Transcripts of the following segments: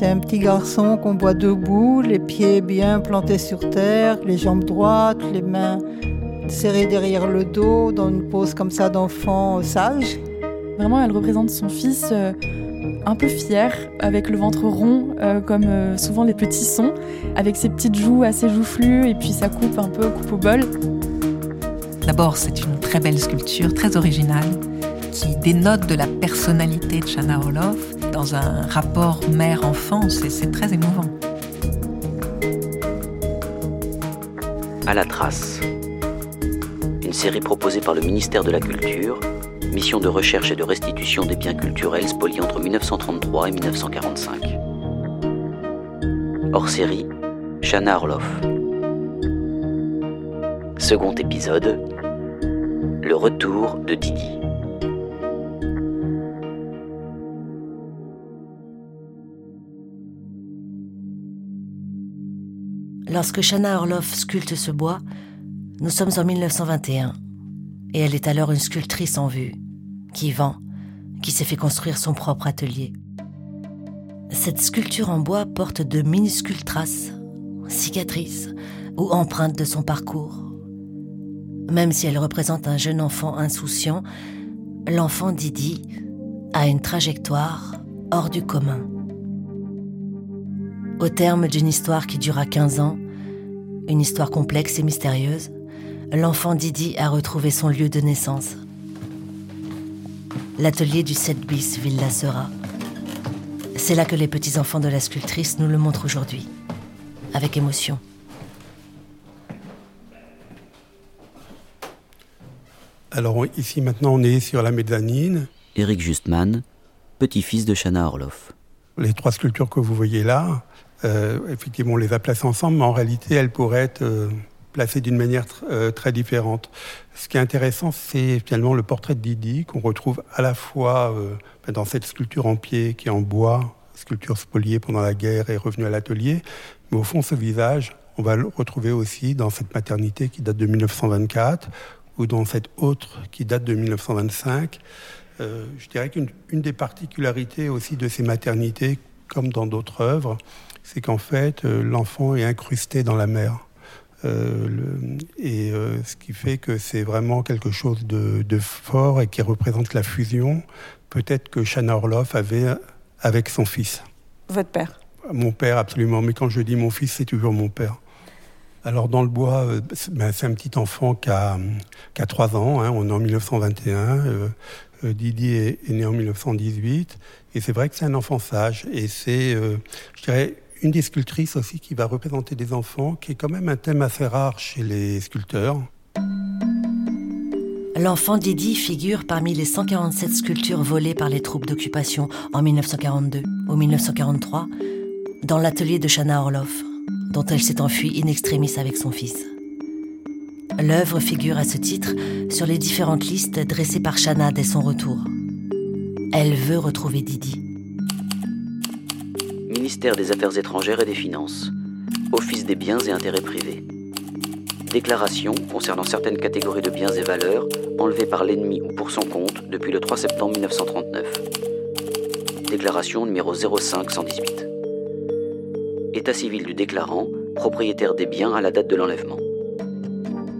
C'est un petit garçon qu'on voit debout, les pieds bien plantés sur terre, les jambes droites, les mains serrées derrière le dos, dans une pose comme ça d'enfant sage. Vraiment, elle représente son fils euh, un peu fier, avec le ventre rond, euh, comme euh, souvent les petits sont, avec ses petites joues assez joufflues et puis sa coupe un peu coupe au bol. D'abord, c'est une très belle sculpture, très originale, qui dénote de la personnalité de Shana Olof dans un rapport mère-enfant. C'est très émouvant. À la trace. Une série proposée par le ministère de la Culture, mission de recherche et de restitution des biens culturels spoliés entre 1933 et 1945. Hors série, Shana Orloff. Second épisode, le retour de Didi. Lorsque Shana Orloff sculpte ce bois, nous sommes en 1921 et elle est alors une sculptrice en vue, qui vend, qui s'est fait construire son propre atelier. Cette sculpture en bois porte de minuscules traces, cicatrices ou empreintes de son parcours. Même si elle représente un jeune enfant insouciant, l'enfant Didi a une trajectoire hors du commun. Au terme d'une histoire qui dura 15 ans, une histoire complexe et mystérieuse, l'enfant Didi a retrouvé son lieu de naissance. L'atelier du 7 bis Villa Sera. C'est là que les petits-enfants de la sculptrice nous le montrent aujourd'hui, avec émotion. Alors ici maintenant on est sur la mezzanine. Éric Justman, petit-fils de Shana Orloff. Les trois sculptures que vous voyez là, effectivement on les a placées ensemble, mais en réalité elles pourraient être euh, placées d'une manière euh, très différente. Ce qui est intéressant, c'est finalement le portrait de Didi qu'on retrouve à la fois dans cette sculpture en pied qui est en bois, sculpture spoliée pendant la guerre et revenue à l'atelier, mais au fond ce visage, on va le retrouver aussi dans cette maternité qui date de 1924 ou dans cette autre qui date de 1925. Euh, je dirais qu'une des particularités aussi de ces maternités, comme dans d'autres œuvres, c'est qu'en fait, euh, l'enfant est incrusté dans la mère. Euh, et ce qui fait que c'est vraiment quelque chose de, fort et qui représente la fusion, peut-être que Shana Orloff avait avec son fils. Votre père Mon père, absolument. Mais quand je dis mon fils, c'est toujours mon père. Alors dans le bois, euh, ben, c'est un petit enfant qui a, qui 3 ans, hein, on est en 1921, euh, euh, Didier est, né en 1918, et c'est vrai que c'est un enfant sage, et c'est, je dirais, une des sculptrices aussi qui va représenter des enfants, qui est quand même un thème assez rare chez les sculpteurs. L'enfant Didi figure parmi les 147 sculptures volées par les troupes d'occupation en 1942 ou 1943 dans l'atelier de Shana Orloff dont elle s'est enfuie in extremis avec son fils. L'œuvre figure à ce titre sur les différentes listes dressées par Shana dès son retour. Elle veut retrouver Didi. Ministère des Affaires étrangères et des Finances. Office des biens et intérêts privés. Déclaration concernant certaines catégories de biens et valeurs enlevées par l'ennemi ou pour son compte depuis le 3 septembre 1939. Déclaration numéro 05118 état civil du déclarant, propriétaire des biens à la date de l'enlèvement.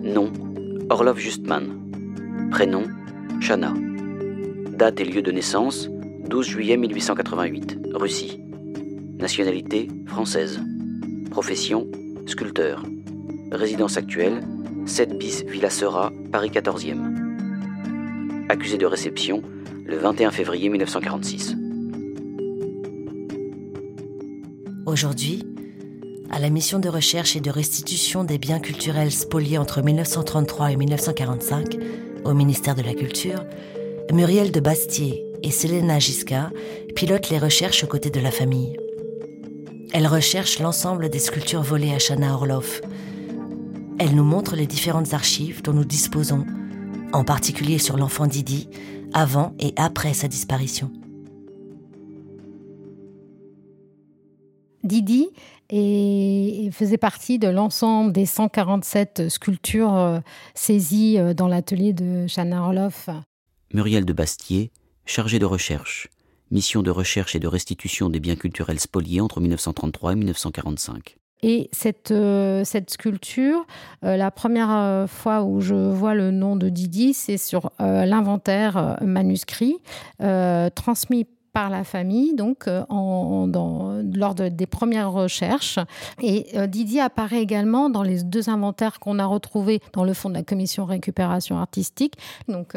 Nom Orlov Justman. Prénom Shana. Date et lieu de naissance 12 juillet 1888, Russie. Nationalité française. Profession sculpteur. Résidence actuelle 7 bis Villa Sera, Paris 14e. Accusé de réception le 21 février 1946. Aujourd'hui, à la mission de recherche et de restitution des biens culturels spoliés entre 1933 et 1945 au ministère de la Culture, Muriel de Bastier et Selena Giscard pilotent les recherches aux côtés de la famille. Elles recherchent l'ensemble des sculptures volées à Shana Orloff. Elles nous montrent les différentes archives dont nous disposons, en particulier sur l'enfant Didi, avant et après sa disparition. Didi et faisait partie de l'ensemble des 147 sculptures euh, saisies euh, dans l'atelier de Chana Orloff. Muriel de Bastier, chargée de recherche, mission de recherche et de restitution des biens culturels spoliés entre 1933 et 1945. Et cette, euh, sculpture, euh, la première euh, fois où je vois le nom de Didi, c'est sur l'inventaire manuscrit transmis par la famille, donc en, lors des premières recherches. Et Didi apparaît également dans les deux inventaires qu'on a retrouvés dans le fond de la commission récupération artistique. Donc,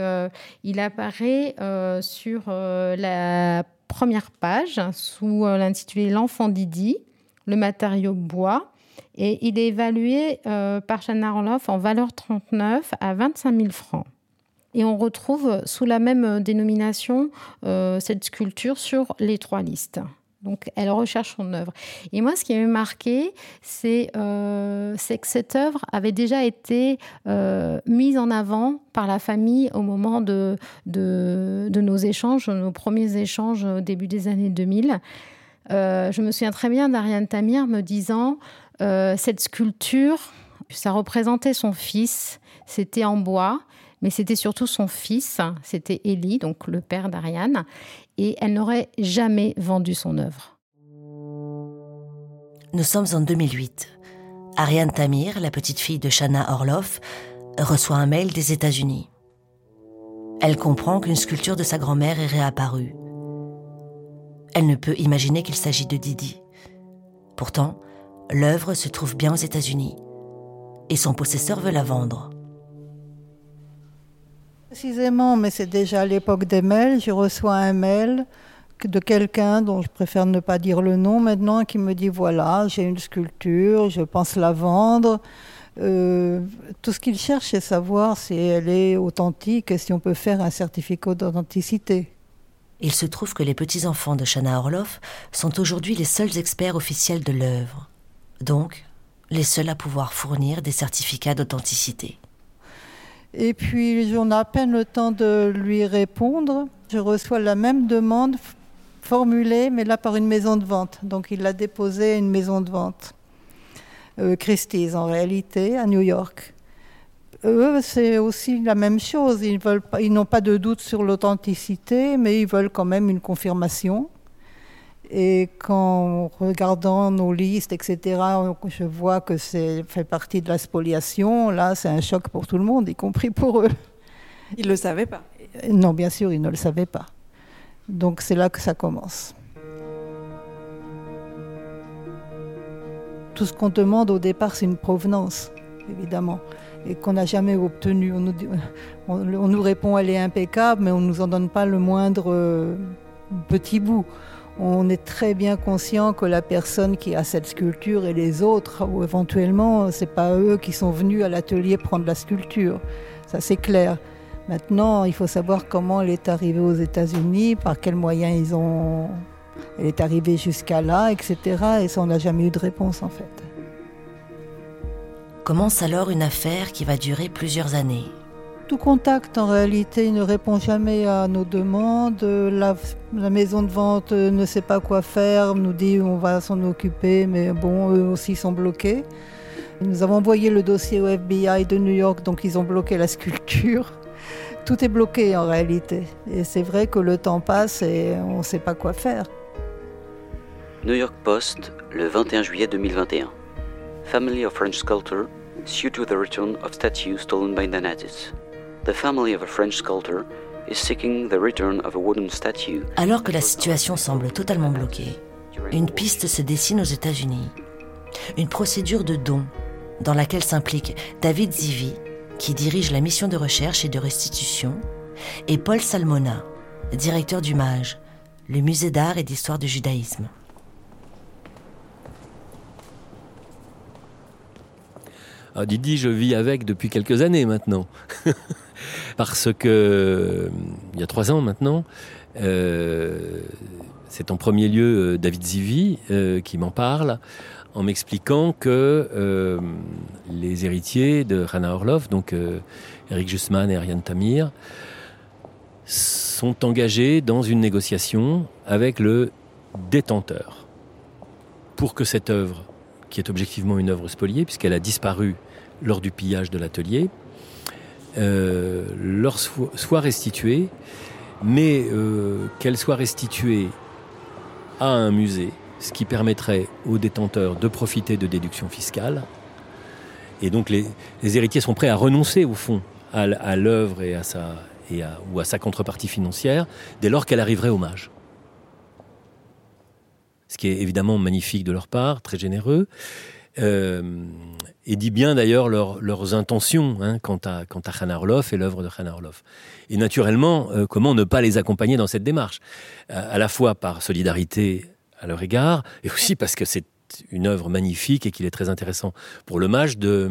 il apparaît sur la première page sous l'intitulé L'enfant Didi le matériau bois. Et il est évalué euh, par Chana Orloff en valeur 39 à 25 000 francs. Et on retrouve sous la même dénomination euh, cette sculpture sur les trois listes. Donc, elle recherche son œuvre. Et moi, ce qui m'a marqué, euh, c'est que cette œuvre avait déjà été mise en avant par la famille au moment de, nos échanges, nos premiers échanges au début des années 2000. Euh, je me souviens très bien d'Ariane Tamir me disant euh, cette sculpture, ça représentait son fils, c'était en bois, mais c'était surtout son fils, c'était Élie, donc le père d'Ariane, et elle n'aurait jamais vendu son œuvre. Nous sommes en 2008. Ariane Tamir, la petite fille de Shana Orloff, reçoit un mail des États-Unis. Elle comprend qu'une sculpture de sa grand-mère est réapparue. Elle ne peut imaginer qu'il s'agit de Didi. Pourtant, l'œuvre se trouve bien aux États-Unis et son possesseur veut la vendre. Précisément, mais c'est déjà à l'époque des mails, je reçois un mail de quelqu'un dont je préfère ne pas dire le nom maintenant, qui me dit voilà, j'ai une sculpture, je pense la vendre. Euh, tout ce qu'il cherche, c'est savoir si elle est authentique et si on peut faire un certificat d'authenticité. Il se trouve que les petits-enfants de Shana Orloff sont aujourd'hui les seuls experts officiels de l'œuvre, donc les seuls à pouvoir fournir des certificats d'authenticité. Et puis, on a à peine le temps de lui répondre. Je reçois la même demande formulée, mais là par une maison de vente. Donc, il l'a déposée à une maison de vente. Euh, Christie's, en réalité, à New York eux, c'est aussi la même chose. Ils n'ont pas de doute sur l'authenticité, mais ils veulent quand même une confirmation. Et qu'en regardant nos listes, etc., je vois que c'est fait partie de la spoliation. Là, c'est un choc pour tout le monde, y compris pour eux. Ils ne le savaient pas Non, bien sûr, ils ne le savaient pas. Donc c'est là que ça commence. Tout ce qu'on demande au départ, c'est une provenance, évidemment et qu'on n'a jamais obtenu. On nous, on, nous, répond elle est impeccable, mais on ne nous en donne pas le moindre euh, petit bout. On est très bien conscient que la personne qui a cette sculpture et les autres, ou éventuellement, c'est pas eux qui sont venus à l'atelier prendre la sculpture. Ça c'est clair. Maintenant, il faut savoir comment elle est arrivée aux États-Unis, par quels moyens ils ont. Elle est arrivée jusqu'à là, etc. Et ça, on n'a jamais eu de réponse en fait. Commence alors une affaire qui va durer plusieurs années. Tout contact, en réalité, ne répond jamais à nos demandes. La, maison de vente ne sait pas quoi faire, nous dit on va s'en occuper, mais bon, eux aussi sont bloqués. Nous avons envoyé le dossier au FBI de New York, donc ils ont bloqué la sculpture. Tout est bloqué en réalité. Et c'est vrai que le temps passe et on ne sait pas quoi faire. New York Post, le 21 juillet 2021 family of French sculptor sued to the return of statues stolen by the nazis. The family of a French sculptor is seeking the return of a wooden statue. Alors que la situation semble totalement bloquée, une piste se dessine aux États-Unis. Une procédure de don dans laquelle s'implique David Zivi, qui dirige la mission de recherche et de restitution, et Paul Salmona, directeur du MAGE, le musée d'art et d'histoire du judaïsme. Ah, Didi, je vis avec depuis quelques années maintenant. Parce que, il y a trois ans maintenant, euh, c'est en premier lieu euh, David Zivi euh, qui m'en parle en m'expliquant que les héritiers de Rana Orlov, donc Eric Justman et Ariane Tamir, sont engagés dans une négociation avec le détenteur pour que cette œuvre qui est objectivement une œuvre spoliée, puisqu'elle a disparu lors du pillage de l'atelier, euh, leur soit restituée mais euh, qu'elle soit restituée à un musée, ce qui permettrait aux détenteurs de profiter de déductions fiscales. Et donc les, héritiers sont prêts à renoncer au fond à, l'œuvre et à sa ou à sa contrepartie financière dès lors qu'elle arriverait au mage. Ce qui est évidemment magnifique de leur part, très généreux. Euh, et dit bien d'ailleurs leurs intentions hein, quant à, quant à Orloff et l'œuvre de Hannah Orloff. Et naturellement, euh, comment ne pas les accompagner dans cette démarche? À, la fois par solidarité à leur égard, et aussi parce que c'est une œuvre magnifique et qu'il est très intéressant pour le mage de,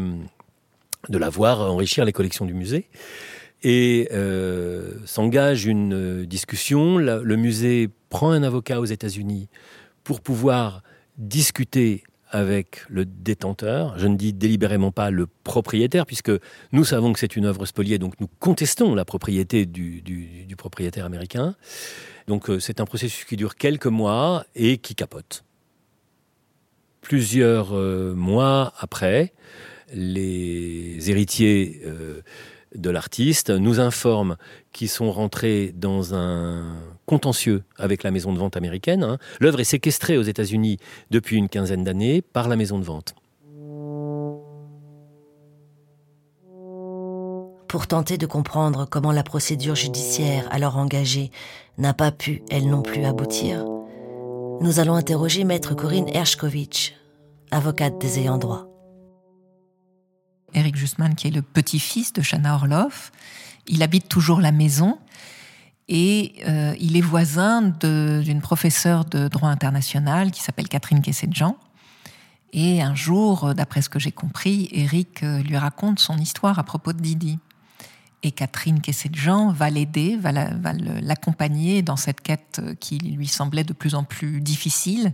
de la voir enrichir les collections du musée. Et euh, s'engage une discussion. le musée prend un avocat aux États-Unis pour pouvoir discuter avec le détenteur. Je ne dis délibérément pas le propriétaire, puisque nous savons que c'est une œuvre spoliée, donc nous contestons la propriété du, propriétaire américain. Donc euh, c'est un processus qui dure quelques mois et qui capote. Plusieurs euh, mois après, les héritiers euh, de l'artiste nous informent qu'ils sont rentrés dans un contentieux avec la maison de vente américaine. Hein. L'œuvre est séquestrée aux États-Unis depuis une quinzaine d'années par la maison de vente. Pour tenter de comprendre comment la procédure judiciaire alors engagée n'a pas pu, elle non plus, aboutir, nous allons interroger maître Corinne Hershkovitch, avocate des ayants droit. Eric Justman, qui est le petit-fils de Shana Orloff. Il habite toujours la maison et euh, il est voisin d'une professeure de droit international qui s'appelle Catherine Kessedjan. Et un jour, d'après ce que j'ai compris, Eric euh, lui raconte son histoire à propos de Didi. Et Catherine Kessedjan va l'aider, va l'accompagner dans cette quête qui lui semblait de plus en plus difficile.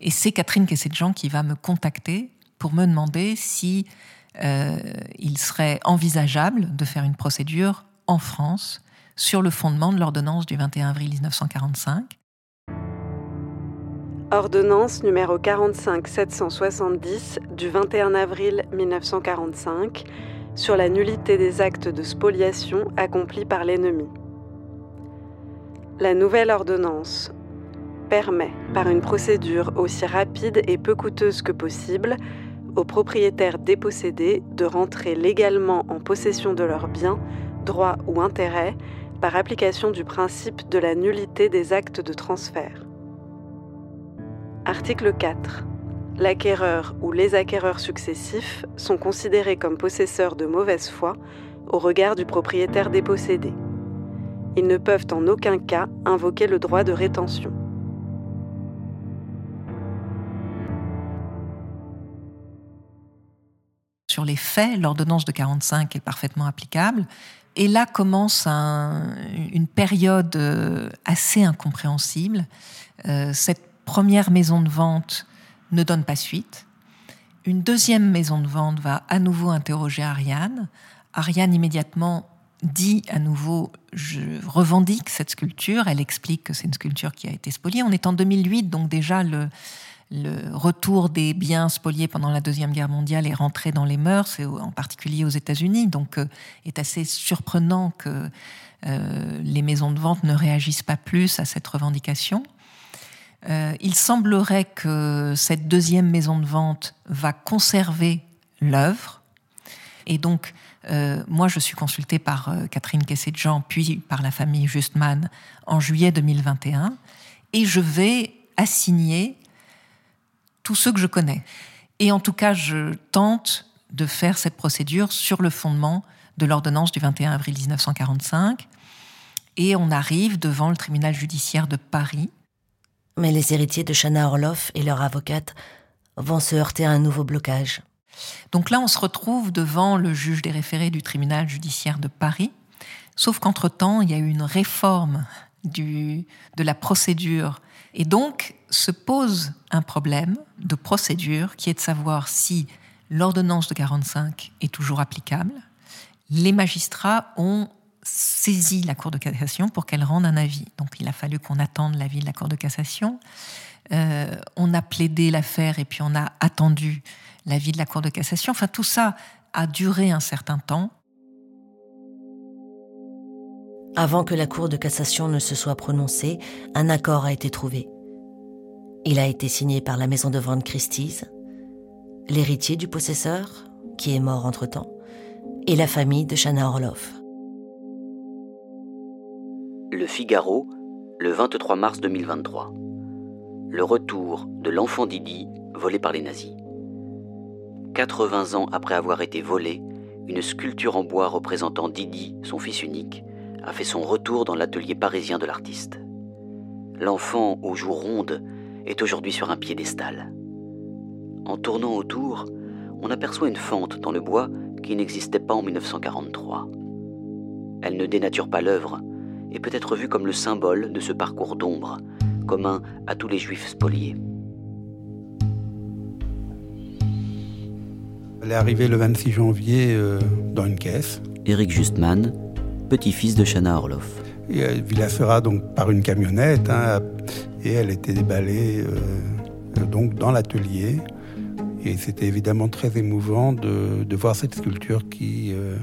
Et c'est Catherine Kessedjan qui va me contacter pour me demander si euh, il serait envisageable de faire une procédure en France sur le fondement de l'ordonnance du 21 avril 1945. Ordonnance numéro 45-770 du 21 avril 1945 sur la nullité des actes de spoliation accomplis par l'ennemi. La nouvelle ordonnance permet, par une procédure aussi rapide et peu coûteuse que possible, aux propriétaires dépossédés de rentrer légalement en possession de leurs biens, droits ou intérêts par application du principe de la nullité des actes de transfert. Article 4. L'acquéreur ou les acquéreurs successifs sont considérés comme possesseurs de mauvaise foi au regard du propriétaire dépossédé. Ils ne peuvent en aucun cas invoquer le droit de rétention. sur les faits, l'ordonnance de 45 est parfaitement applicable. Et là commence une période euh, assez incompréhensible. Euh, cette première maison de vente ne donne pas suite. Une deuxième maison de vente va à nouveau interroger Ariane. Ariane immédiatement dit à nouveau je revendique cette sculpture. Elle explique que c'est une sculpture qui a été spoliée. On est en 2008, donc déjà le, le retour des biens spoliés pendant la Deuxième Guerre mondiale est rentré dans les mœurs, en particulier aux États-Unis. Donc, euh, est assez surprenant que euh, les maisons de vente ne réagissent pas plus à cette revendication. Euh, il semblerait que cette deuxième maison de vente va conserver l'œuvre. Et donc, moi, je suis consultée par Catherine Kessé-Jean, puis par la famille Justman en juillet 2021, et je vais assigner tous ceux que je connais. Et en tout cas, je tente de faire cette procédure sur le fondement de l'ordonnance du 21 avril 1945. Et on arrive devant le tribunal judiciaire de Paris. Mais les héritiers de Chana Orloff et leur avocate vont se heurter à un nouveau blocage. Donc là, on se retrouve devant le juge des référés du tribunal judiciaire de Paris. Sauf qu'entre-temps, il y a eu une réforme du, de la procédure et donc se pose un problème de procédure qui est de savoir si l'ordonnance de 45 est toujours applicable. Les magistrats ont saisi la Cour de cassation pour qu'elle rende un avis. Donc il a fallu qu'on attende l'avis de la Cour de cassation. Euh, on a plaidé l'affaire et puis on a attendu l'avis de la Cour de cassation. Enfin tout ça a duré un certain temps. Avant que la Cour de cassation ne se soit prononcée, un accord a été trouvé. Il a été signé par la maison de vente Christie's, l'héritier du possesseur, qui est mort entre-temps, et la famille de Shana Orloff. Le Figaro, le 23 mars 2023. Le retour de l'enfant Didi volé par les nazis. 80 ans après avoir été volé, une sculpture en bois représentant Didi, son fils unique, a fait son retour dans l'atelier parisien de l'artiste. L'enfant aux joues rondes est aujourd'hui sur un piédestal. En tournant autour, on aperçoit une fente dans le bois qui n'existait pas en 1943. Elle ne dénature pas l'œuvre et peut être vue comme le symbole de ce parcours d'ombre, commun à tous les juifs spoliés. Elle est arrivée le 26 janvier euh, dans une caisse. Éric Justman, petit-fils de Shana Orloff. Et elle Villa donc par une camionnette hein, et elle était déballée euh, donc dans l'atelier. Et c'était évidemment très émouvant de, de, voir cette sculpture qui, euh,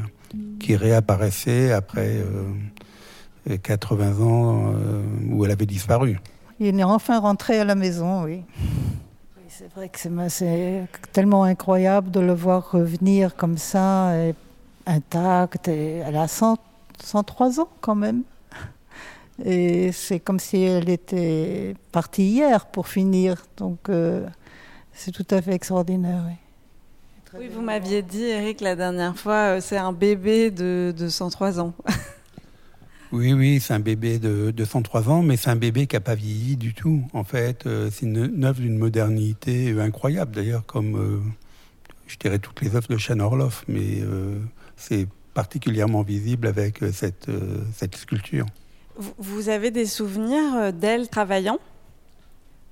qui réapparaissait après 80 ans où elle avait disparu. Il est enfin rentré à la maison, oui. C'est vrai que c'est tellement incroyable de le voir revenir comme ça, intact. Et elle a 103 ans quand même. Et c'est comme si elle était partie hier pour finir. Donc euh, c'est tout à fait extraordinaire. Oui, oui vous m'aviez dit, Eric, la dernière fois, euh, c'est un bébé de, de 103 ans. Oui, oui, c'est un bébé de, 103 ans, mais c'est un bébé qui n'a pas vieilli du tout. En fait, euh, c'est une, œuvre d'une modernité incroyable, d'ailleurs, comme euh, je dirais toutes les œuvres de Chan Orloff, mais c'est particulièrement visible avec cette, cette sculpture. Vous avez des souvenirs d'elle travaillant?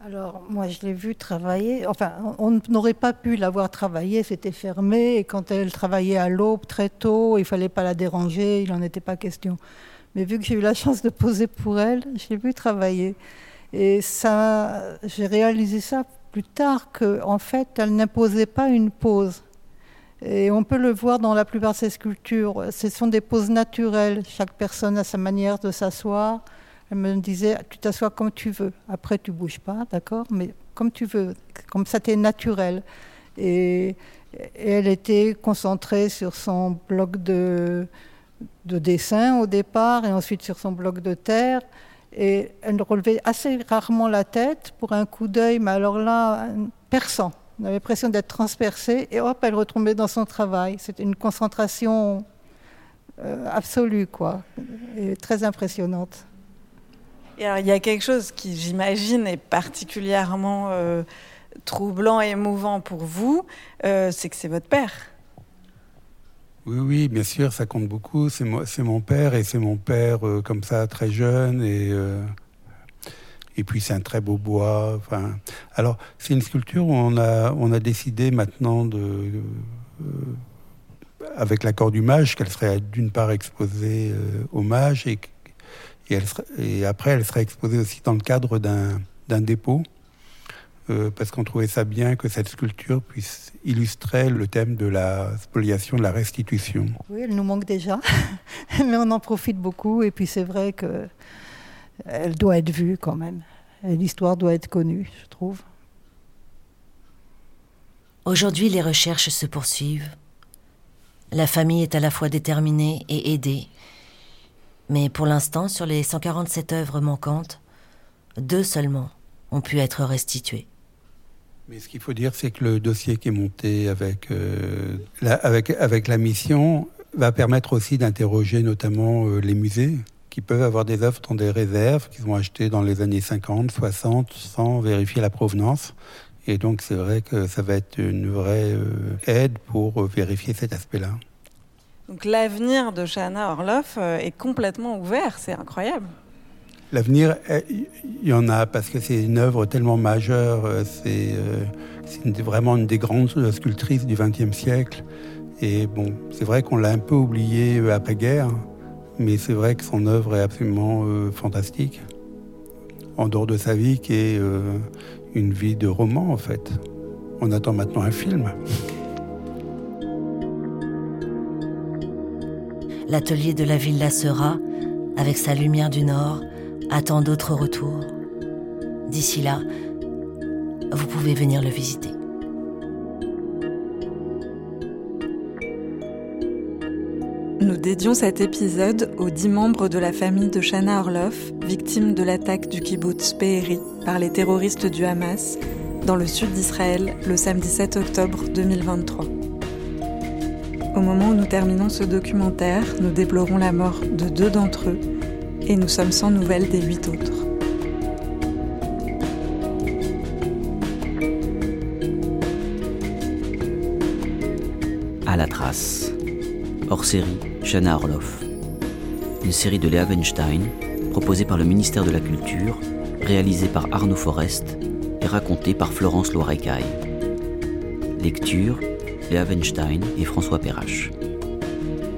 Alors, moi, je l'ai vue travailler. Enfin, on n'aurait pas pu la voir travailler, c'était fermé. Et quand elle travaillait à l'aube, très tôt, il fallait pas la déranger, il n'en était pas question. Mais vu que j'ai eu la chance de poser pour elle, je l'ai vu travailler. Et ça, j'ai réalisé ça plus tard qu'en en fait, elle n'imposait pas une pose. Et on peut le voir dans la plupart de ses sculptures. Ce sont des poses naturelles. Chaque personne a sa manière de s'asseoir. Elle me disait, tu t'assois comme tu veux. Après, tu bouges pas, d'accord Mais comme tu veux. Comme ça, t'es naturel. Et, et, elle était concentrée sur son bloc de, de dessin au départ et ensuite sur son bloc de terre. Et elle relevait assez rarement la tête pour un coup d'œil, mais alors là, perçant. On avait l'impression d'être transpercée et hop, elle retombait dans son travail. C'était une concentration euh, absolue, quoi, et très impressionnante. Et alors, il y a quelque chose qui, j'imagine, est particulièrement euh, troublant et émouvant pour vous, euh, c'est que c'est votre père. Oui, oui, bien sûr, ça compte beaucoup. C'est mon père et c'est mon père euh, comme ça, très jeune et euh, et puis c'est un très beau bois. Enfin, alors c'est une sculpture où on a on a décidé maintenant de euh, avec l'accord du mage qu'elle serait d'une part exposée au mage et et, après elle serait exposée aussi dans le cadre d'un d'un dépôt euh, parce qu'on trouvait ça bien que cette sculpture puisse illustrer le thème de la spoliation, de la restitution. Oui, elle nous manque déjà, mais on en profite beaucoup. Et puis c'est vrai que elle doit être vue quand même. L'histoire doit être connue, je trouve. Aujourd'hui, les recherches se poursuivent. La famille est à la fois déterminée et aidée. Mais pour l'instant, sur les 147 œuvres manquantes, deux seulement ont pu être restituées. Mais ce qu'il faut dire, c'est que le dossier qui est monté avec, euh, la, avec, avec la mission va permettre aussi d'interroger notamment euh, les musées qui peuvent avoir des œuvres dans des réserves qu'ils ont achetées dans les années 50, 60 sans vérifier la provenance. Et donc c'est vrai que ça va être une vraie euh, aide pour vérifier cet aspect-là. Donc l'avenir de Shana Orloff est complètement ouvert, c'est incroyable. L'avenir, il y en a parce que c'est une œuvre tellement majeure. Euh, c'est euh, vraiment une des grandes sculptrices du XXe siècle. Et bon, c'est vrai qu'on l'a un peu oublié euh, après-guerre, mais c'est vrai que son œuvre est absolument fantastique. En dehors de sa vie, qui est une vie de roman en fait. On attend maintenant un film. L'atelier de la Villa Sera avec sa lumière du Nord, attend d'autres retours. D'ici là, vous pouvez venir le visiter. Nous dédions cet épisode aux dix membres de la famille de Shana Orloff, victimes de l'attaque du kibbutz Be'eri par les terroristes du Hamas dans le sud d'Israël le samedi 7 octobre 2023. Au moment où nous terminons ce documentaire, nous déplorons la mort de deux d'entre eux et nous sommes sans nouvelles des huit autres. À la trace. Hors série, Shana Orloff. Une série de Léa Weinstein, proposée par le ministère de la Culture, réalisée par Arnaud Forest et racontée par Florence Loirecaille. Lecture, Léa Weinstein et François Perrache.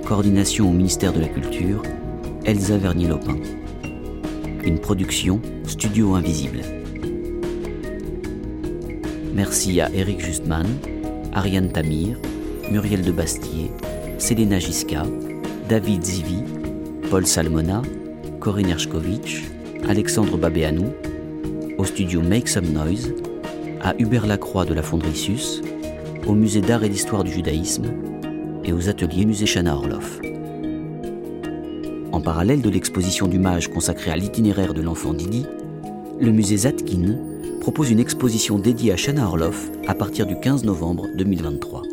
Coordination au ministère de la Culture, Elsa Vernier-Lopin. Une production Studio Invisible. Merci à Eric Justman, Ariane Tamir, Muriel de Bastier, Selena Giska, David Zivi, Paul Salmona, Corinne Ershkovitch, Alexandre Babéanou, au studio Make Some Noise, à Hubert Lacroix de la Fonderie Sus, au musée d'art et d'histoire du judaïsme et aux ateliers musée Chana Orloff. En parallèle de l'exposition du mage consacrée à l'itinéraire de l'enfant Didi, le musée Zatkin propose une exposition dédiée à Chana Orloff à partir du 15 novembre 2023.